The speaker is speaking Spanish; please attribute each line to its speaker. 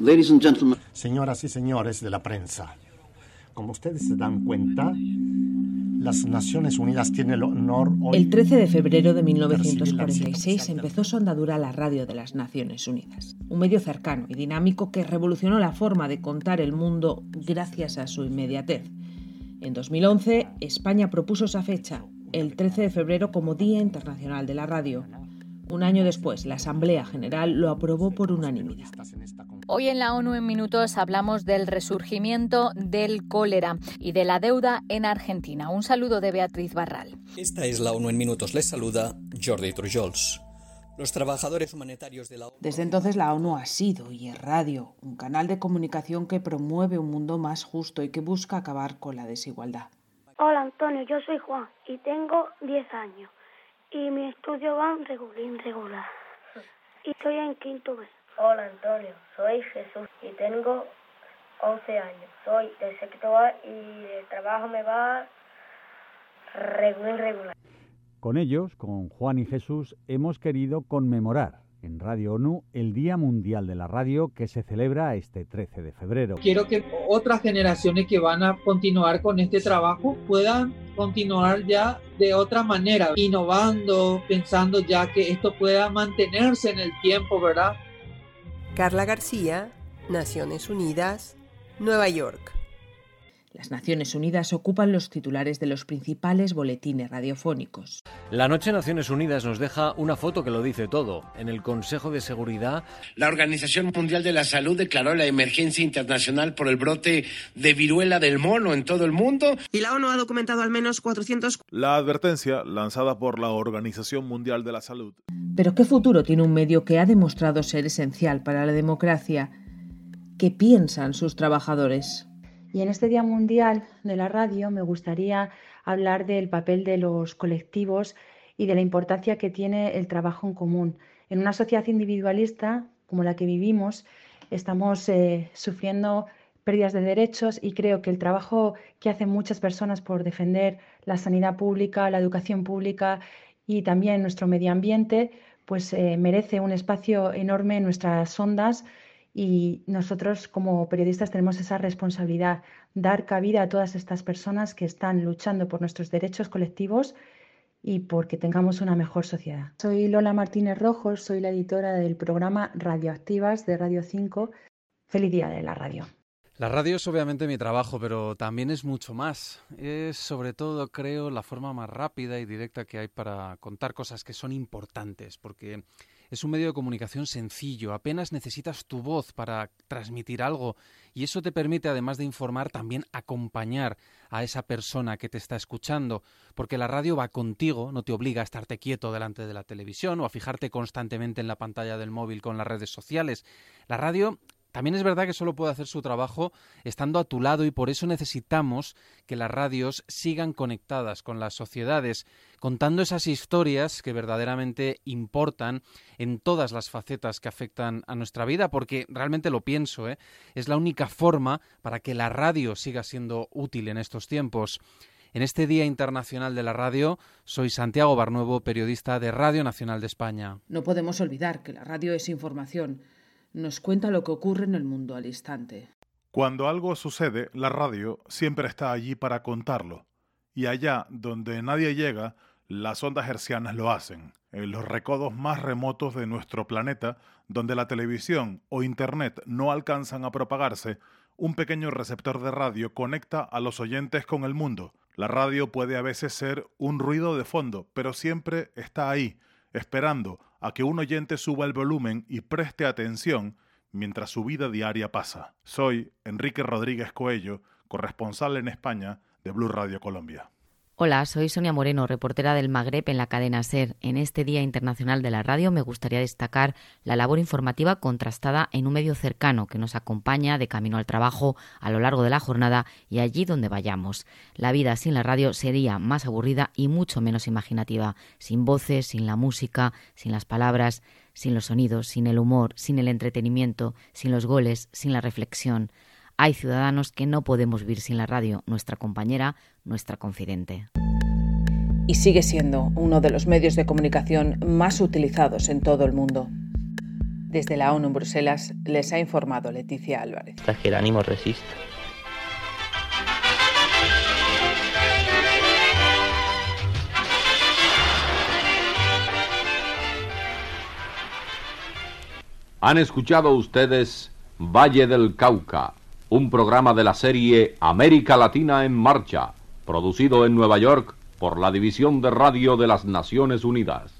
Speaker 1: Ladies and gentlemen.
Speaker 2: Señoras y señores de la prensa, como ustedes se dan cuenta, las Naciones Unidas tienen el honor hoy
Speaker 3: El 13 de febrero de 1946 empezó su andadura la radio de las Naciones Unidas, un medio cercano y dinámico que revolucionó la forma de contar el mundo gracias a su inmediatez. En 2011, España propuso esa fecha, el 13 de febrero, como Día Internacional de la Radio. Un año después, la Asamblea General lo aprobó por unanimidad.
Speaker 4: Hoy en la ONU en Minutos hablamos del resurgimiento del cólera y de la deuda en Argentina. Un saludo de Beatriz Barral.
Speaker 5: Esta es la ONU en Minutos. Les saluda Jordi Trujols. Los trabajadores humanitarios de la ONU.
Speaker 3: Desde entonces la ONU ha sido y es radio, un canal de comunicación que promueve un mundo más justo y que busca acabar con la desigualdad.
Speaker 6: Hola Antonio, yo soy Juan y tengo 10 años y mi estudio va regular, regular y estoy en quinto B.
Speaker 7: Hola Antonio, soy Jesús y tengo 11 años. Soy de sexto A y el trabajo me va regular, regular.
Speaker 8: Con ellos, con Juan y Jesús, hemos querido conmemorar en Radio ONU el Día Mundial de la Radio que se celebra este 13 de febrero.
Speaker 9: Quiero que otras generaciones que van a continuar con este trabajo puedan continuar ya de otra manera, innovando, pensando ya que esto pueda mantenerse en el tiempo, ¿verdad?
Speaker 10: Carla García, Naciones Unidas, Nueva York.
Speaker 3: Las Naciones Unidas ocupan los titulares de los principales boletines radiofónicos.
Speaker 11: La noche Naciones Unidas nos deja una foto que lo dice todo. En el Consejo de Seguridad,
Speaker 12: la Organización Mundial de la Salud declaró la emergencia internacional por el brote de viruela del mono en todo el mundo.
Speaker 13: Y la ONU ha documentado al menos 400.
Speaker 14: La advertencia lanzada por la Organización Mundial de la Salud.
Speaker 3: Pero ¿qué futuro tiene un medio que ha demostrado ser esencial para la democracia? ¿Qué piensan sus trabajadores?
Speaker 15: Y en este Día Mundial de la Radio me gustaría hablar del papel de los colectivos y de la importancia que tiene el trabajo en común. En una sociedad individualista como la que vivimos, estamos eh, sufriendo pérdidas de derechos y creo que el trabajo que hacen muchas personas por defender la sanidad pública, la educación pública y también nuestro medio ambiente, pues eh, merece un espacio enorme en nuestras ondas y nosotros como periodistas tenemos esa responsabilidad, dar cabida a todas estas personas que están luchando por nuestros derechos colectivos y porque tengamos una mejor sociedad. Soy Lola Martínez Rojos, soy la editora del programa Radioactivas de Radio 5. Feliz día de la radio.
Speaker 16: La radio es obviamente mi trabajo, pero también es mucho más. Es sobre todo, creo, la forma más rápida y directa que hay para contar cosas que son importantes, porque es un medio de comunicación sencillo, apenas necesitas tu voz para transmitir algo y eso te permite, además de informar, también acompañar a esa persona que te está escuchando, porque la radio va contigo, no te obliga a estarte quieto delante de la televisión o a fijarte constantemente en la pantalla del móvil con las redes sociales. La radio también es verdad que solo puede hacer su trabajo estando a tu lado y por eso necesitamos que las radios sigan conectadas con las sociedades, contando esas historias que verdaderamente importan en todas las facetas que afectan a nuestra vida, porque realmente lo pienso, ¿eh? es la única forma para que la radio siga siendo útil en estos tiempos. En este Día Internacional de la Radio, soy Santiago Barnuevo, periodista de Radio Nacional de España.
Speaker 3: No podemos olvidar que la radio es información nos cuenta lo que ocurre en el mundo al instante.
Speaker 14: Cuando algo sucede, la radio siempre está allí para contarlo. Y allá donde nadie llega, las ondas hercianas lo hacen. En los recodos más remotos de nuestro planeta, donde la televisión o Internet no alcanzan a propagarse, un pequeño receptor de radio conecta a los oyentes con el mundo. La radio puede a veces ser un ruido de fondo, pero siempre está ahí, esperando a que un oyente suba el volumen y preste atención mientras su vida diaria pasa. Soy Enrique Rodríguez Coello, corresponsal en España de Blue Radio Colombia.
Speaker 17: Hola, soy Sonia Moreno, reportera del Magreb en la cadena SER. En este Día Internacional de la Radio me gustaría destacar la labor informativa contrastada en un medio cercano que nos acompaña de camino al trabajo a lo largo de la jornada y allí donde vayamos. La vida sin la radio sería más aburrida y mucho menos imaginativa, sin voces, sin la música, sin las palabras, sin los sonidos, sin el humor, sin el entretenimiento, sin los goles, sin la reflexión. Hay ciudadanos que no podemos vivir sin la radio, nuestra compañera, nuestra confidente.
Speaker 3: Y sigue siendo uno de los medios de comunicación más utilizados en todo el mundo. Desde la ONU en Bruselas les ha informado Leticia Álvarez.
Speaker 1: que el ánimo resista.
Speaker 18: Han escuchado ustedes Valle del Cauca, un programa de la serie América Latina en Marcha, producido en Nueva York por la División de Radio de las Naciones Unidas.